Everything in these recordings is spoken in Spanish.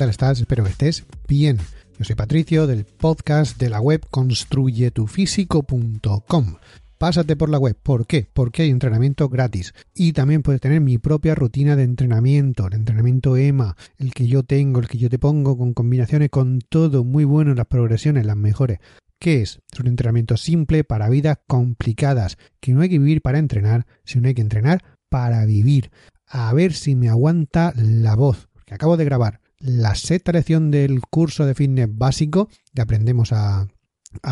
Espero que estés bien. Yo soy Patricio del podcast de la web construyetufísico.com. Pásate por la web. ¿Por qué? Porque hay entrenamiento gratis. Y también puedes tener mi propia rutina de entrenamiento, el entrenamiento EMA, el que yo tengo, el que yo te pongo, con combinaciones, con todo muy bueno, las progresiones, las mejores. ¿Qué es? Es un entrenamiento simple para vidas complicadas, que no hay que vivir para entrenar, sino hay que entrenar para vivir. A ver si me aguanta la voz, que acabo de grabar la sexta lección del curso de fitness básico que aprendemos a,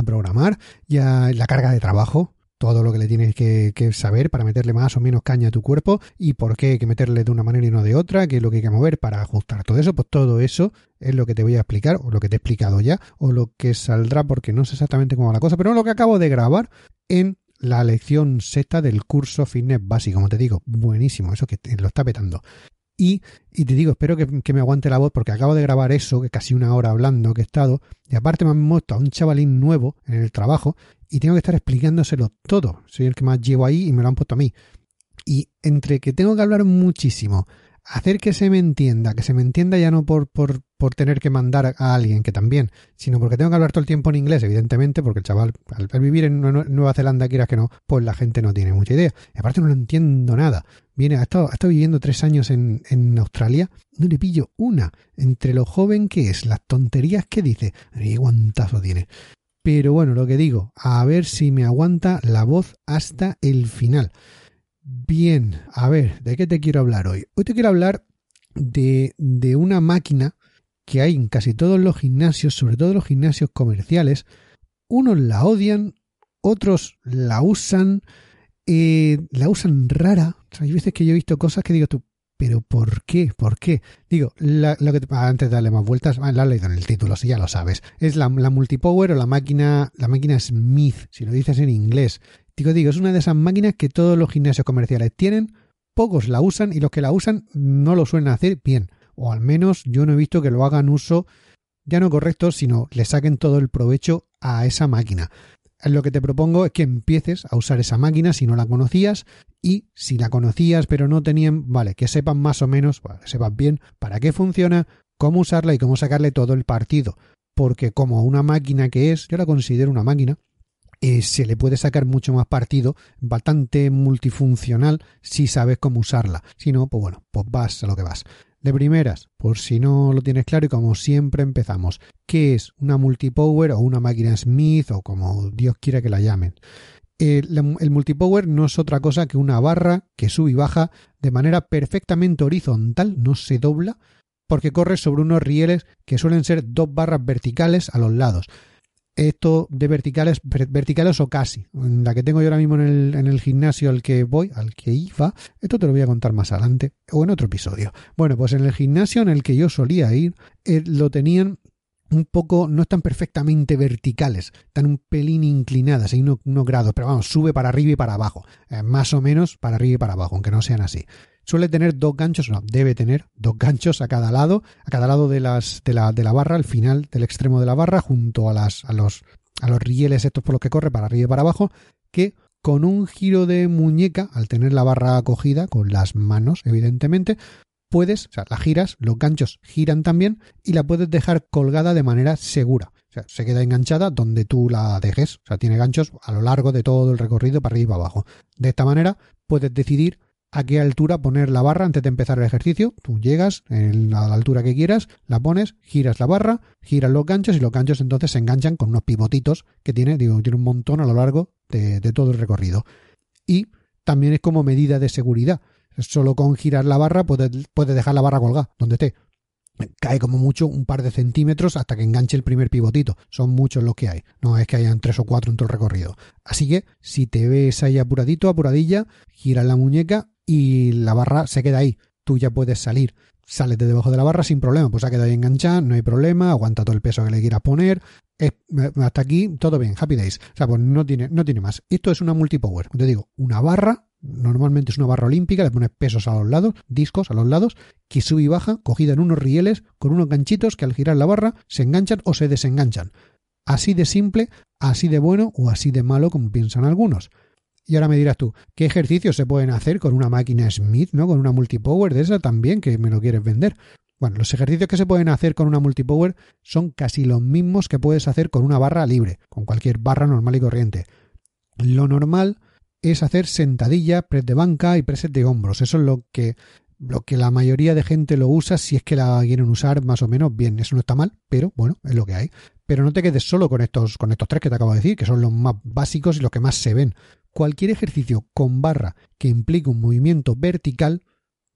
programar, ya la carga de trabajo, todo lo que le tienes que, saber para meterle más o menos caña a tu cuerpo y por qué hay que meterle de una manera y no de otra, qué es lo que hay que mover para ajustar todo eso, pues todo eso es lo que te voy a explicar, o lo que te he explicado ya, o lo que saldrá porque no sé exactamente cómo va la cosa, pero lo que acabo de grabar en la lección sexta del curso fitness básico, como te digo, buenísimo, eso que lo está petando. Y, y te digo, espero que, me aguante la voz porque acabo de grabar eso, que casi una hora hablando que he estado, y aparte me han muerto a un chavalín nuevo en el trabajo y tengo que estar explicándoselo todo. Soy el que más llevo ahí y me lo han puesto a mí. Y entre que tengo que hablar muchísimo, hacer que se me entienda, que se me entienda ya no por, por, por tener que mandar a alguien, que también, sino porque tengo que hablar todo el tiempo en inglés, evidentemente, porque el chaval, al, vivir en Nueva Zelanda, quieras que no, pues la gente no tiene mucha idea. Y aparte no lo entiendo nada. Viene, ha estado, ha estado viviendo tres años en, en Australia, no le pillo una. Entre lo joven que es, las tonterías que dice, qué guantazo tiene. Pero bueno, lo que digo, a ver si me aguanta la voz hasta el final. Bien, a ver, ¿de qué te quiero hablar hoy? Hoy te quiero hablar de, de una máquina que hay en casi todos los gimnasios, sobre todo los gimnasios comerciales, unos la odian, otros la usan, eh, la usan rara. hay veces que yo he visto cosas que digo tú, pero ¿por qué? ¿Por qué? Digo, lo que antes de darle más vueltas, ah, la has leído en el título, si ya lo sabes. Es la, la, multipower o la máquina, la máquina Smith, si lo dices en inglés. Digo, digo, es una de esas máquinas que todos los gimnasios comerciales tienen, pocos la usan y los que la usan no lo suelen hacer bien o al menos yo no he visto que lo hagan uso ya no correcto, sino le saquen todo el provecho a esa máquina. Lo que te propongo es que empieces a usar esa máquina si no la conocías y si la conocías pero no tenían, vale, que sepan más o menos, que sepan bien para qué funciona, cómo usarla y cómo sacarle todo el partido. Porque como una máquina que es, yo la considero una máquina, eh, se le puede sacar mucho más partido, bastante multifuncional si sabes cómo usarla. Si no, pues bueno, pues vas a lo que vas. De primeras, por si no lo tienes claro y como siempre empezamos, ¿qué es una multipower o una máquina Smith o como Dios quiera que la llamen? El, el, multipower no es otra cosa que una barra que sube y baja de manera perfectamente horizontal, no se dobla, porque corre sobre unos rieles que suelen ser dos barras verticales a los lados esto de verticales, verticales o casi. La que tengo yo ahora mismo en el, en el gimnasio al que voy, al que iba, esto te lo voy a contar más adelante o en otro episodio. Bueno, pues en el gimnasio en el que yo solía ir, eh, lo tenían un poco, no están perfectamente verticales, están un pelín inclinadas, hay unos, grados, pero vamos, sube para arriba y para abajo, eh, más o menos para arriba y para abajo, aunque no sean así suele tener dos ganchos, no, debe tener dos ganchos a cada lado, a cada lado de, las, de, la, de la barra, al final del extremo de la barra, junto a, las, a, los, a los rieles estos por los que corre para arriba y para abajo, que con un giro de muñeca, al tener la barra acogida con las manos, evidentemente, puedes, o sea, la giras, los ganchos giran también y la puedes dejar colgada de manera segura. O sea, se queda enganchada donde tú la dejes. O sea, tiene ganchos a lo largo de todo el recorrido para arriba y para abajo. De esta manera puedes decidir a qué altura poner la barra antes de empezar el ejercicio. Tú llegas a la altura que quieras, la pones, giras la barra, giras los ganchos y los ganchos entonces se enganchan con unos pivotitos que tiene, digo, tiene un montón a lo largo de, todo el recorrido. Y también es como medida de seguridad. Solo con girar la barra puedes, dejar la barra colgada donde esté. cae como mucho un par de centímetros hasta que enganche el primer pivotito. Son muchos los que hay. No es que hayan tres o cuatro en todo el recorrido. Así que si te ves ahí apuradito, apuradilla, gira la muñeca y la barra se queda ahí. Tú ya puedes salir. Sales de debajo de la barra sin problema, pues ha quedado ahí enganchada, no hay problema, aguanta todo el peso que le quieras poner. hasta aquí todo bien, happy days. O sea, pues no tiene, no tiene más. Esto es una multipower. Te digo, una barra Normalmente es una barra olímpica, le pones pesos a los lados, discos a los lados, que sube y baja, cogida en unos rieles con unos ganchitos que al girar la barra se enganchan o se desenganchan. Así de simple, así de bueno o así de malo como piensan algunos. Y ahora me dirás tú, ¿qué ejercicios se pueden hacer con una máquina Smith, ¿no? Con una multipower de esa también, que me lo quieres vender. Bueno, los ejercicios que se pueden hacer con una multipower son casi los mismos que puedes hacer con una barra libre, con cualquier barra normal y corriente. Lo normal es hacer sentadilla, press de banca y press de hombros. Eso es lo que, lo que la mayoría de gente lo usa si es que la quieren usar más o menos bien. Eso no está mal, pero bueno, es lo que hay. Pero no te quedes solo con estos, con estos tres que te acabo de decir, que son los más básicos y los que más se ven. Cualquier ejercicio con barra que implique un movimiento vertical,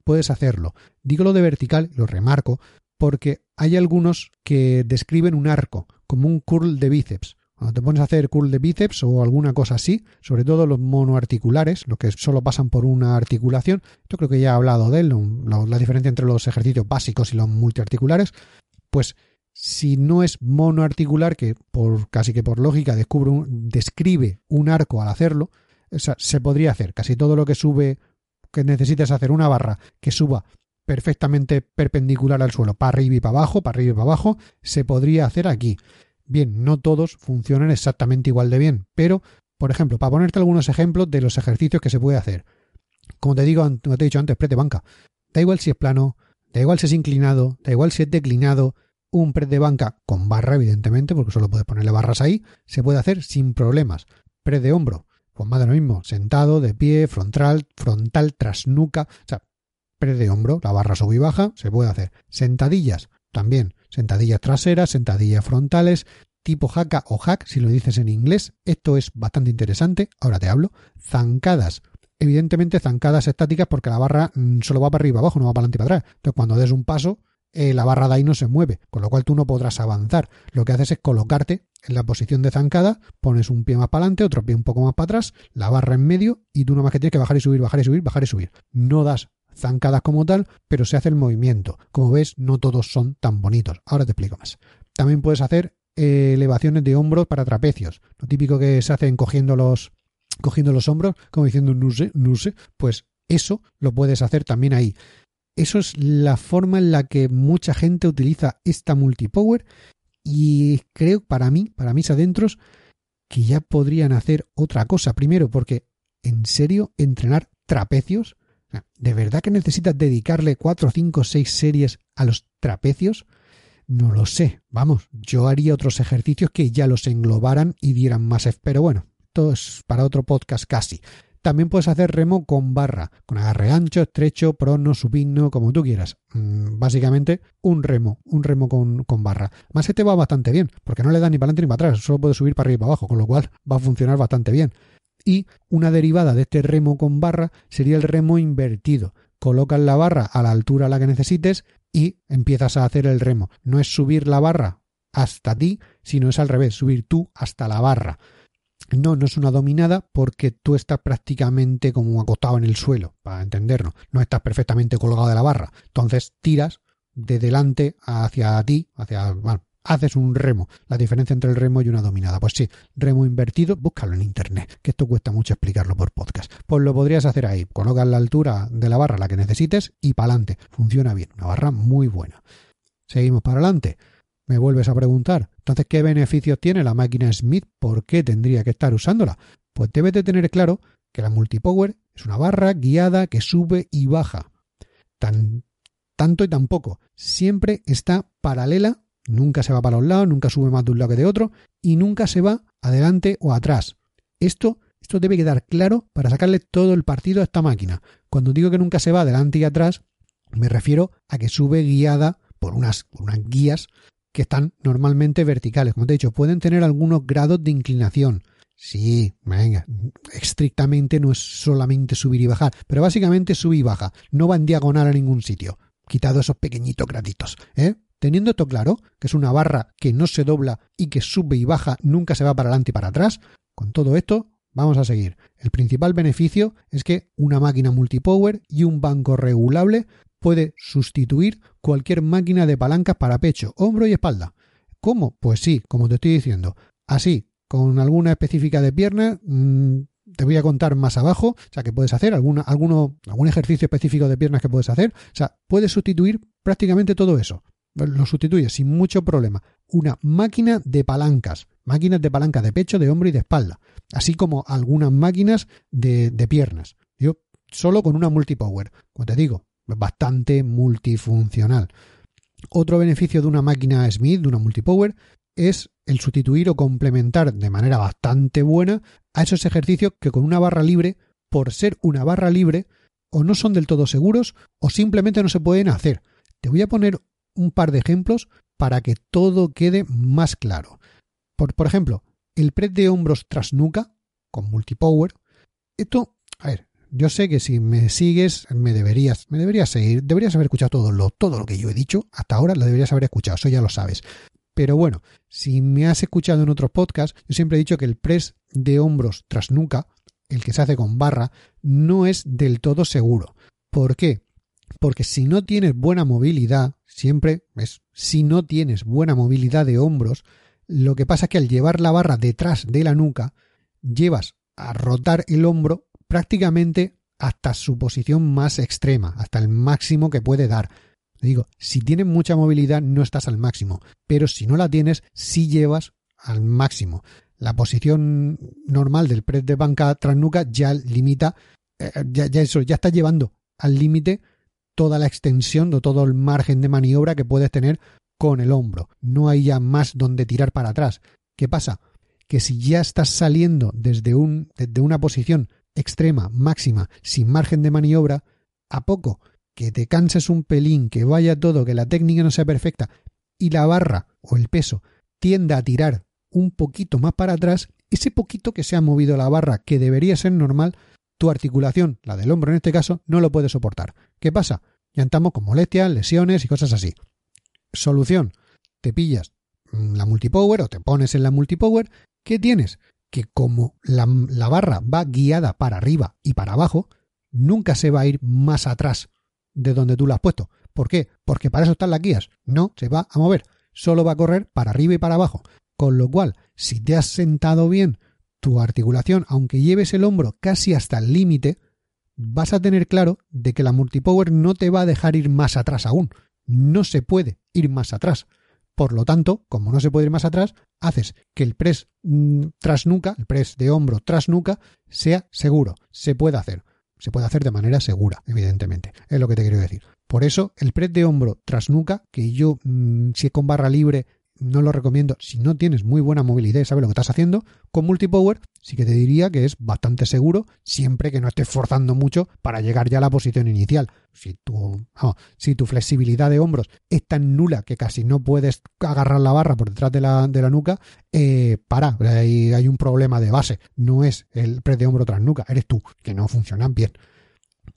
puedes hacerlo. Digo lo de vertical, lo remarco, porque hay algunos que describen un arco, como un curl de bíceps. Cuando te pones a hacer curl de bíceps o alguna cosa así, sobre todo los monoarticulares, los que solo pasan por una articulación, yo creo que ya he hablado de él, la, diferencia entre los ejercicios básicos y los multiarticulares, pues si no es monoarticular, que por casi que por lógica descubre describe un arco al hacerlo, se podría hacer casi todo lo que sube, que necesites hacer una barra que suba perfectamente perpendicular al suelo, para arriba y para abajo, para arriba y para abajo, se podría hacer aquí. Bien, no todos funcionan exactamente igual de bien, pero, por ejemplo, para ponerte algunos ejemplos de los ejercicios que se puede hacer. Como te digo, como te he dicho antes, press de banca. Da igual si es plano, da igual si es inclinado, da igual si es declinado, un press de banca con barra, evidentemente, porque solo puedes ponerle barras ahí, se puede hacer sin problemas. Press de hombro, pues más de lo mismo, sentado, de pie, frontal, frontal, tras nuca, o sea, press de hombro, la barra sube y baja, se puede hacer. Sentadillas, también, sentadillas traseras, sentadillas frontales, tipo jaca o hack, si lo dices en inglés. Esto es bastante interesante, ahora te hablo. Zancadas. Evidentemente zancadas estáticas porque la barra mm, solo va para arriba abajo, no va para adelante y para atrás. Entonces cuando des un paso, eh, la barra de ahí no se mueve, con lo cual tú no podrás avanzar. Lo que haces es colocarte en la posición de zancada, pones un pie más para adelante, otro pie un poco más para atrás, la barra en medio y tú nomás que tienes que bajar y subir, bajar y subir, bajar y subir. No das zancadas como tal, pero se hace el movimiento. Como ves, no todos son tan bonitos. Ahora te explico más. También puedes hacer eh, elevaciones de hombros para trapecios. Lo típico que se hace cogiendo los, cogiendo los hombros, como diciendo nuse, nuse, pues eso lo puedes hacer también ahí. Eso es la forma en la que mucha gente utiliza esta multipower y creo para mí, para mis adentros, que ya podrían hacer otra cosa. Primero, porque en serio, entrenar trapecios ¿De verdad que necesitas dedicarle cuatro, cinco, seis series a los trapecios? No lo sé. Vamos, yo haría otros ejercicios que ya los englobaran y dieran más. Pero bueno, esto es para otro podcast casi. También puedes hacer remo con barra, con agarre ancho, estrecho, prono, supino, como tú quieras. Mm, básicamente, un remo, un remo con, barra. Más este va bastante bien, porque no le da ni para adelante ni para atrás, solo puede subir para arriba y para abajo, con lo cual va a funcionar bastante bien y una derivada de este remo con barra sería el remo invertido. Colocas la barra a la altura a la que necesites y empiezas a hacer el remo. No es subir la barra hasta ti, sino es al revés, subir tú hasta la barra. No, no es una dominada porque tú estás prácticamente como acostado en el suelo, para entendernos. No estás perfectamente colgado de la barra. Entonces tiras de delante hacia ti, hacia, haces un remo. La diferencia entre el remo y una dominada. Pues sí, remo invertido, búscalo en internet, que esto cuesta mucho explicarlo por podcast. Pues lo podrías hacer ahí. Colocas la altura de la barra la que necesites y para adelante. Funciona bien. Una barra muy buena. Seguimos para adelante. Me vuelves a preguntar, entonces, ¿qué beneficios tiene la máquina Smith? ¿Por qué tendría que estar usándola? Pues debes de tener claro que la multipower es una barra guiada que sube y baja. Tan, tanto y tampoco. Siempre está paralela Nunca se va para un lado, nunca sube más de un lado que de otro y nunca se va adelante o atrás. Esto, esto debe quedar claro para sacarle todo el partido a esta máquina. Cuando digo que nunca se va adelante y atrás, me refiero a que sube guiada por unas, unas guías que están normalmente verticales. Como te he dicho, pueden tener algunos grados de inclinación. Sí, venga, estrictamente no es solamente subir y bajar, pero básicamente sube y baja, no va en diagonal a ningún sitio. quitado esos pequeñitos graditos. ¿eh? Teniendo esto claro, que es una barra que no se dobla y que sube y baja, nunca se va para adelante y para atrás, con todo esto vamos a seguir. El principal beneficio es que una máquina multipower y un banco regulable puede sustituir cualquier máquina de palancas para pecho, hombro y espalda. ¿Cómo? Pues sí, como te estoy diciendo. Así, con alguna específica de pierna, mmm, te voy a contar más abajo, o sea, que puedes hacer, algún ejercicio específico de piernas que puedes hacer, o sea, puedes sustituir prácticamente todo eso lo sustituye sin mucho problema. Una máquina de palancas, máquinas de palanca de pecho, de hombro y de espalda, así como algunas máquinas de, de piernas. Yo solo con una multipower, como te digo, bastante multifuncional. Otro beneficio de una máquina Smith, de una multipower, es el sustituir o complementar de manera bastante buena a esos ejercicios que con una barra libre, por ser una barra libre, o no son del todo seguros o simplemente no se pueden hacer. Te voy a poner un par de ejemplos para que todo quede más claro. Por, ejemplo, el press de hombros tras nuca con multipower. Esto, a ver, yo sé que si me sigues me deberías, me deberías seguir, deberías haber escuchado todo lo, todo lo que yo he dicho hasta ahora, lo deberías haber escuchado, eso ya lo sabes. Pero bueno, si me has escuchado en otros podcasts, yo siempre he dicho que el press de hombros tras nuca, el que se hace con barra, no es del todo seguro. ¿Por qué? Porque si no tienes buena movilidad, siempre es si no tienes buena movilidad de hombros, lo que pasa es que al llevar la barra detrás de la nuca, llevas a rotar el hombro prácticamente hasta su posición más extrema, hasta el máximo que puede dar. Digo, si tienes mucha movilidad no estás al máximo, pero si no la tienes, sí llevas al máximo. La posición normal del press de banca tras nuca ya limita, eh, ya, eso, ya está llevando al límite toda la extensión o todo el margen de maniobra que puedes tener con el hombro. No hay ya más donde tirar para atrás. ¿Qué pasa? Que si ya estás saliendo desde, un, desde una posición extrema, máxima, sin margen de maniobra, a poco que te canses un pelín, que vaya todo, que la técnica no sea perfecta y la barra o el peso tienda a tirar un poquito más para atrás, ese poquito que se ha movido la barra, que debería ser normal, tu articulación, la del hombro en este caso, no lo puede soportar. ¿Qué pasa? Ya estamos con molestias, lesiones y cosas así. Solución. Te pillas la multipower o te pones en la multipower. ¿Qué tienes? Que como la, la barra va guiada para arriba y para abajo, nunca se va a ir más atrás de donde tú la has puesto. ¿Por qué? Porque para eso están las guías. No se va a mover. Solo va a correr para arriba y para abajo. Con lo cual, si te has sentado bien tu articulación, aunque lleves el hombro casi hasta el límite, vas a tener claro de que la multipower no te va a dejar ir más atrás aún. No se puede ir más atrás. Por lo tanto, como no se puede ir más atrás, haces que el press mm, tras nuca, el press de hombro tras nuca, sea seguro. Se puede hacer. Se puede hacer de manera segura, evidentemente. Es lo que te quiero decir. Por eso, el press de hombro tras nuca, que yo, mmm, si es con barra libre, no lo recomiendo si no tienes muy buena movilidad y sabes lo que estás haciendo. Con multipower sí que te diría que es bastante seguro siempre que no estés forzando mucho para llegar ya a la posición inicial. Si tu, si tu flexibilidad de hombros es tan nula que casi no puedes agarrar la barra por detrás de la, de la nuca, eh, para, hay, hay un problema de base. No es el press de hombro tras nuca, eres tú, que no funcionan bien.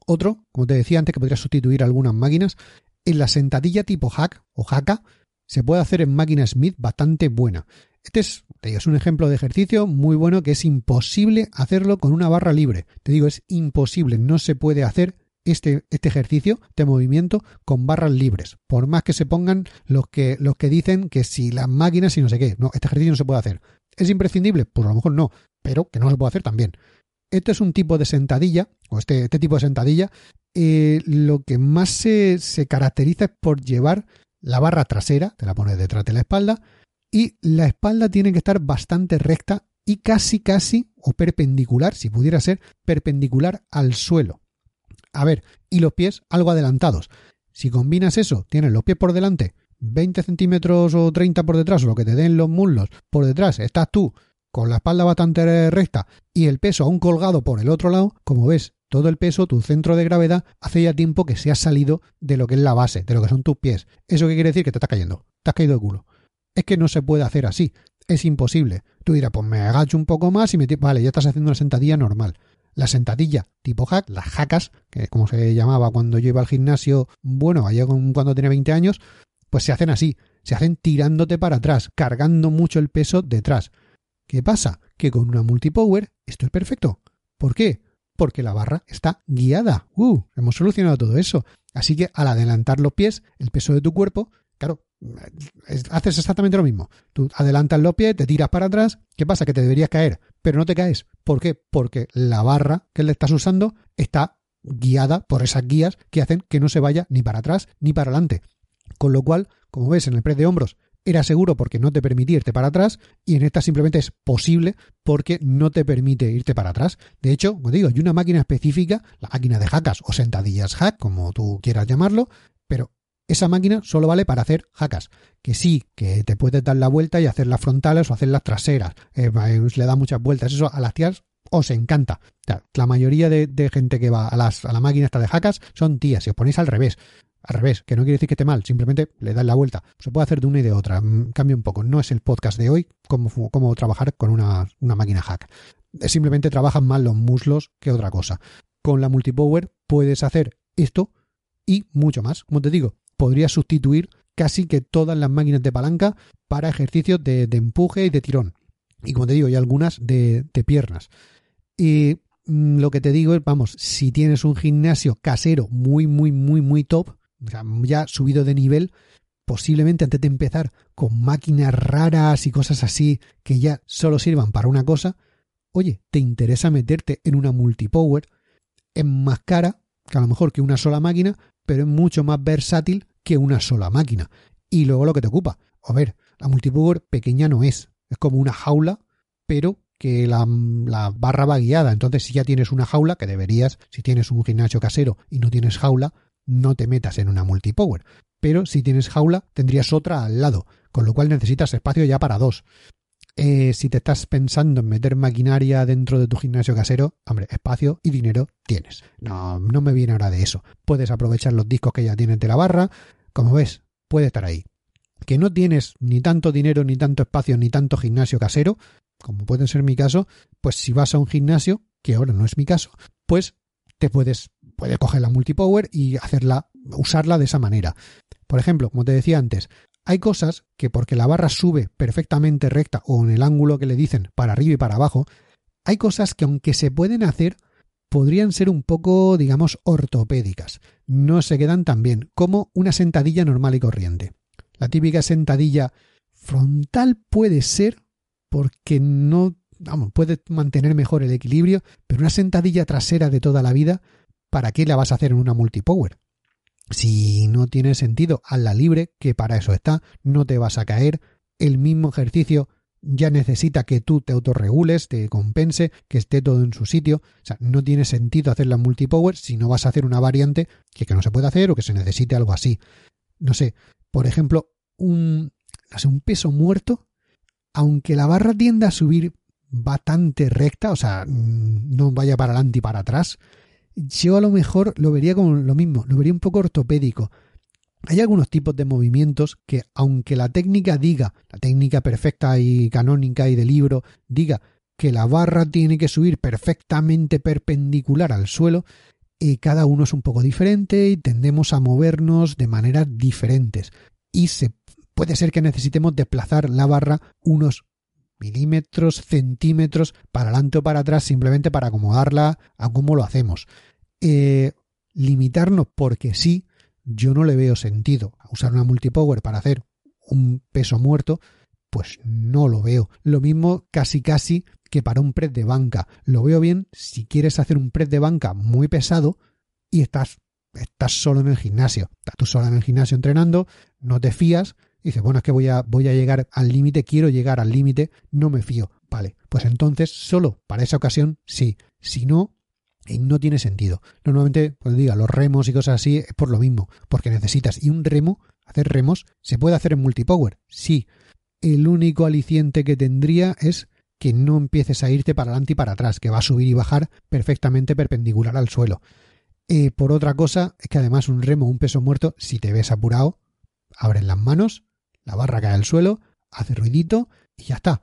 Otro, como te decía antes, que podría sustituir algunas máquinas, en la sentadilla tipo hack o haka se puede hacer en máquina Smith bastante buena. Este es, te digo, es un ejemplo de ejercicio muy bueno que es imposible hacerlo con una barra libre. Te digo, es imposible, no se puede hacer este, este ejercicio, este movimiento, con barras libres. Por más que se pongan los que, dicen que si las máquinas y no sé qué. No, este ejercicio no se puede hacer. ¿Es imprescindible? Pues a lo mejor no, pero que no se puede hacer también. Este es un tipo de sentadilla, o este, este tipo de sentadilla, eh, lo que más se, se caracteriza es por llevar la barra trasera, te la pones detrás de la espalda, y la espalda tiene que estar bastante recta y casi, casi, o perpendicular, si pudiera ser, perpendicular al suelo. A ver, y los pies algo adelantados. Si combinas eso, tienes los pies por delante, 20 centímetros o 30 por detrás, o lo que te den los muslos por detrás, estás tú con la espalda bastante recta y el peso aún colgado por el otro lado, como ves, todo el peso, tu centro de gravedad, hace ya tiempo que se ha salido de lo que es la base, de lo que son tus pies. ¿Eso qué quiere decir? Que te estás cayendo, te has caído de culo. Es que no se puede hacer así, es imposible. Tú dirás, pues me agacho un poco más y me... Vale, ya estás haciendo una sentadilla normal. la sentadilla tipo hack, las jacas, que como se llamaba cuando yo iba al gimnasio, bueno, allá cuando tenía 20 años, pues se hacen así, se hacen tirándote para atrás, cargando mucho el peso detrás. ¿Qué pasa? Que con una multipower esto es perfecto. ¿Por qué? Porque la barra está guiada. ¡Uh! Hemos solucionado todo eso. Así que al adelantar los pies, el peso de tu cuerpo, claro, haces exactamente lo mismo. Tú adelantas los pies, te tiras para atrás. ¿Qué pasa? Que te deberías caer, pero no te caes. ¿Por qué? Porque la barra que le estás usando está guiada por esas guías que hacen que no se vaya ni para atrás ni para adelante. Con lo cual, como ves en el press de hombros, era seguro porque no te permitía irte para atrás y en esta simplemente es posible porque no te permite irte para atrás. De hecho, como digo, hay una máquina específica, la máquina de jackas o sentadillas hack, como tú quieras llamarlo, pero esa máquina solo vale para hacer jackas. Que sí, que te puedes dar la vuelta y hacer las frontales o hacer las traseras. Eh, le da muchas vueltas. Eso a las tías os encanta. la mayoría de, gente que va a, las, a la máquina esta de jackas son tías. Si os ponéis al revés, al revés, que no quiere decir que esté mal, simplemente le das la vuelta. Se puede hacer de una y de otra. Mm, cambia un poco. No es el podcast de hoy cómo, cómo trabajar con una, una máquina hack. Simplemente trabajan más los muslos que otra cosa. Con la multipower puedes hacer esto y mucho más. Como te digo, podrías sustituir casi que todas las máquinas de palanca para ejercicios de, empuje y de tirón. Y como te digo, hay algunas de, de piernas. Y mm, lo que te digo es, vamos, si tienes un gimnasio casero muy, muy, muy, muy top, ya subido de nivel, posiblemente antes de empezar con máquinas raras y cosas así que ya solo sirvan para una cosa, oye, te interesa meterte en una multipower, es más cara que a lo mejor que una sola máquina, pero es mucho más versátil que una sola máquina. Y luego lo que te ocupa. A ver, la multipower pequeña no es. Es como una jaula, pero que la, la, barra va guiada. Entonces, si ya tienes una jaula, que deberías, si tienes un gimnasio casero y no tienes jaula, no te metas en una multipower. Pero si tienes jaula, tendrías otra al lado, con lo cual necesitas espacio ya para dos. Eh, si te estás pensando en meter maquinaria dentro de tu gimnasio casero, hombre, espacio y dinero tienes. No, no me viene ahora de eso. Puedes aprovechar los discos que ya tienes de la barra. Como ves, puede estar ahí. Que no tienes ni tanto dinero, ni tanto espacio, ni tanto gimnasio casero, como puede ser mi caso, pues si vas a un gimnasio, que ahora no es mi caso, pues te puedes, puedes coger la multipower y hacerla, usarla de esa manera. Por ejemplo, como te decía antes, hay cosas que porque la barra sube perfectamente recta o en el ángulo que le dicen para arriba y para abajo, hay cosas que aunque se pueden hacer, podrían ser un poco, digamos, ortopédicas. No se quedan tan bien como una sentadilla normal y corriente. La típica sentadilla frontal puede ser porque no vamos, puede mantener mejor el equilibrio, pero una sentadilla trasera de toda la vida, ¿para qué la vas a hacer en una multipower? Si no tiene sentido, la libre, que para eso está, no te vas a caer, el mismo ejercicio ya necesita que tú te autorregules, te compense, que esté todo en su sitio. O sea, no tiene sentido hacer la multipower si no vas a hacer una variante que, que no se puede hacer o que se necesite algo así. No sé, por ejemplo, un, un peso muerto, aunque la barra tienda a subir bastante recta, o sea, mm, no vaya para adelante y para atrás, yo a lo mejor lo vería como lo mismo, lo vería un poco ortopédico. Hay algunos tipos de movimientos que, aunque la técnica diga, la técnica perfecta y canónica y de libro, diga que la barra tiene que subir perfectamente perpendicular al suelo, y cada uno es un poco diferente y tendemos a movernos de maneras diferentes. Y se puede ser que necesitemos desplazar la barra unos milímetros, centímetros para adelante o para atrás simplemente para acomodarla a cómo lo hacemos. Eh, limitarnos porque sí, yo no le veo sentido usar una multipower para hacer un peso muerto, pues no lo veo. Lo mismo casi casi que para un press de banca. Lo veo bien si quieres hacer un press de banca muy pesado y estás, estás solo en el gimnasio. Estás tú solo en el gimnasio entrenando, no te fías dice, bueno, es que voy a, voy a llegar al límite, quiero llegar al límite, no me fío. Vale, pues entonces solo para esa ocasión sí. Si no, eh, no tiene sentido. Normalmente, cuando diga los remos y cosas así, es por lo mismo, porque necesitas. Y un remo, hacer remos, se puede hacer en multipower, sí. El único aliciente que tendría es que no empieces a irte para adelante y para atrás, que va a subir y bajar perfectamente perpendicular al suelo. Eh, por otra cosa, es que además un remo, un peso muerto, si te ves apurado, abres las manos, la barra cae al suelo, hace ruidito y ya está.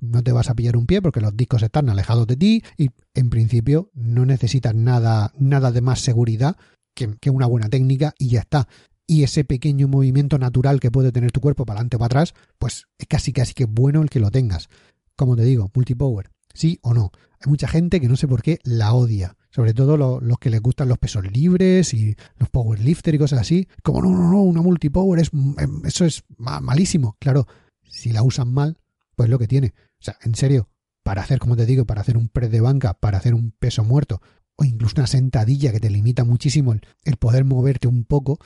no te vas a pillar un pie porque los discos están alejados de ti y en principio no necesitas nada, nada de más seguridad que, que una buena técnica y ya está y ese pequeño movimiento natural que puede tener tu cuerpo para adelante o para atrás, pues es casi casi que bueno el que lo tengas. Como te digo, multipower, sí o no. Hay mucha gente que no sé por qué la odia. Sobre todo los que les gustan los pesos libres y los powerlifter y cosas así. Como no, no, no, una multipower es em, eso es malísimo. Claro, si la usan mal, pues lo que tiene. O sea, en serio, para hacer, como te digo, para hacer un press de banca, para hacer un peso muerto, o incluso una sentadilla que te limita muchísimo el poder moverte un poco,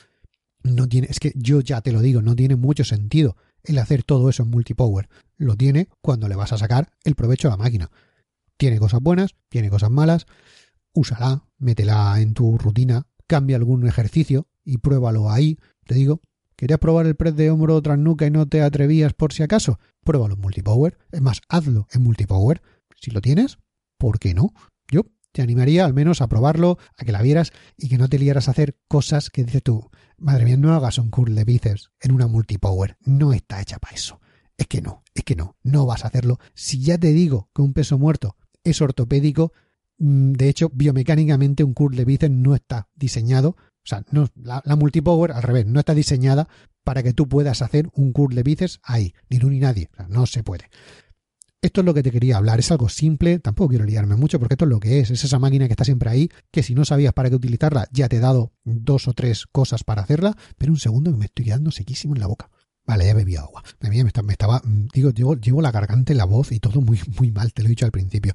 no tiene, es que yo ya te lo digo, no tiene mucho sentido el hacer todo eso en multipower. Lo tiene cuando le vas a sacar el provecho a la máquina. Tiene cosas buenas, tiene cosas malas, úsala, métela en tu rutina, cambia algún ejercicio y pruébalo ahí. Te digo, ¿querías probar el press de hombro tras nuca y no te atrevías por si acaso? Pruébalo en multipower. Es más, hazlo en multipower. Si lo tienes, ¿por qué no? Yo te animaría al menos a probarlo, a que la vieras y que no te liaras a hacer cosas que dices tú, madre mía, no hagas un curl de bíceps en una multipower, no está hecha para eso. Es que no, es que no, no vas a hacerlo. Si ya te digo que un peso muerto es ortopédico, de hecho, biomecánicamente un de bíceps no está diseñado, o sea, no, la, multipower al revés, no está diseñada para que tú puedas hacer un de bíceps ahí, ni tú ni nadie, no se puede. Esto es lo que te quería hablar, es algo simple, tampoco quiero liarme mucho porque esto es lo que es, es esa máquina que está siempre ahí, que si no sabías para qué utilizarla, ya te he dado dos o tres cosas para hacerla, pero un segundo me estoy quedando sequísimo en la boca. Vale, ya bebí agua. Me, me, me estaba, mm, digo, llevo, llevo, la garganta y la voz y todo muy, muy mal, te lo he dicho al principio.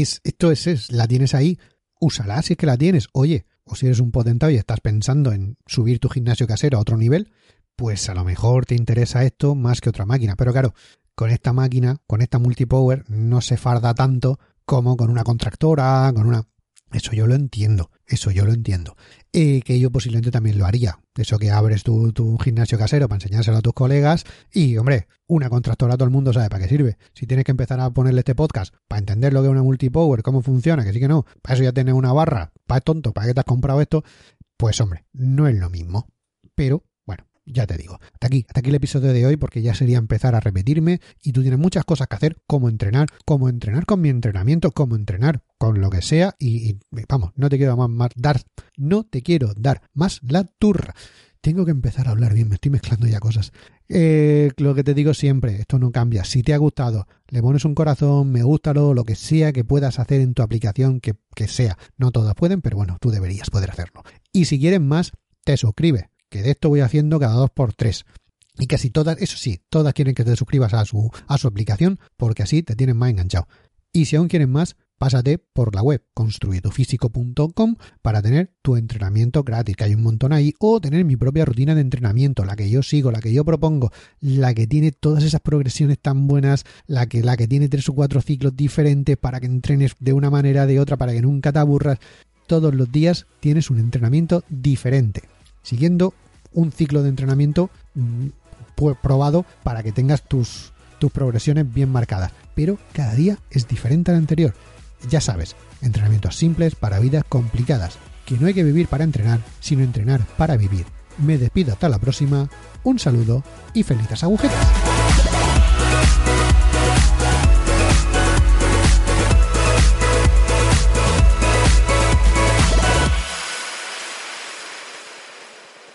Es, esto es, es, la tienes ahí, úsala si es que la tienes. Oye, o si eres un potentado y estás pensando en subir tu gimnasio casero a otro nivel, pues a lo mejor te interesa esto más que otra máquina. Pero claro, con esta máquina, con esta multipower, no se farda tanto como con una contractora, con una... Eso yo lo entiendo, eso yo lo entiendo. Eh, que yo posiblemente también lo haría. Eso que abres tu, tu, gimnasio casero para enseñárselo a tus colegas y, hombre, una contractora todo el mundo sabe para qué sirve. Si tienes que empezar a ponerle este podcast para entender lo que es una multipower, cómo funciona, que sí que no, para eso ya tienes una barra, para tonto, para qué te has comprado esto, pues hombre, no es lo mismo. Pero ya te digo, hasta aquí, hasta aquí el episodio de hoy porque ya sería empezar a repetirme y tú tienes muchas cosas que hacer, como entrenar, como entrenar con mi entrenamiento, como entrenar con lo que sea y, vamos, no te quiero más, dar, no te quiero dar más la turra. Tengo que empezar a hablar bien, me estoy mezclando ya cosas. Eh, lo que te digo siempre, esto no cambia. Si te ha gustado, le pones un corazón, me gusta lo, lo que sea que puedas hacer en tu aplicación, que, que sea. No todas pueden, pero bueno, tú deberías poder hacerlo. Y si quieres más, te suscribes que de esto voy haciendo cada dos por tres. Y casi todas, eso sí, todas quieren que te suscribas a su, a su aplicación porque así te tienen más enganchado. Y si aún quieren más, pásate por la web construyetufísico.com para tener tu entrenamiento gratis, que hay un montón ahí, o tener mi propia rutina de entrenamiento, la que yo sigo, la que yo propongo, la que tiene todas esas progresiones tan buenas, la que, la que tiene tres o cuatro ciclos diferentes para que entrenes de una manera de otra, para que nunca te aburras. Todos los días tienes un entrenamiento diferente, siguiendo un ciclo de entrenamiento mm, probado para que tengas tus, tus progresiones bien marcadas. Pero cada día es diferente al anterior. Ya sabes, entrenamientos simples para vidas complicadas. Que no hay que vivir para entrenar, sino entrenar para vivir. Me despido hasta la próxima, un saludo y felices agujetas.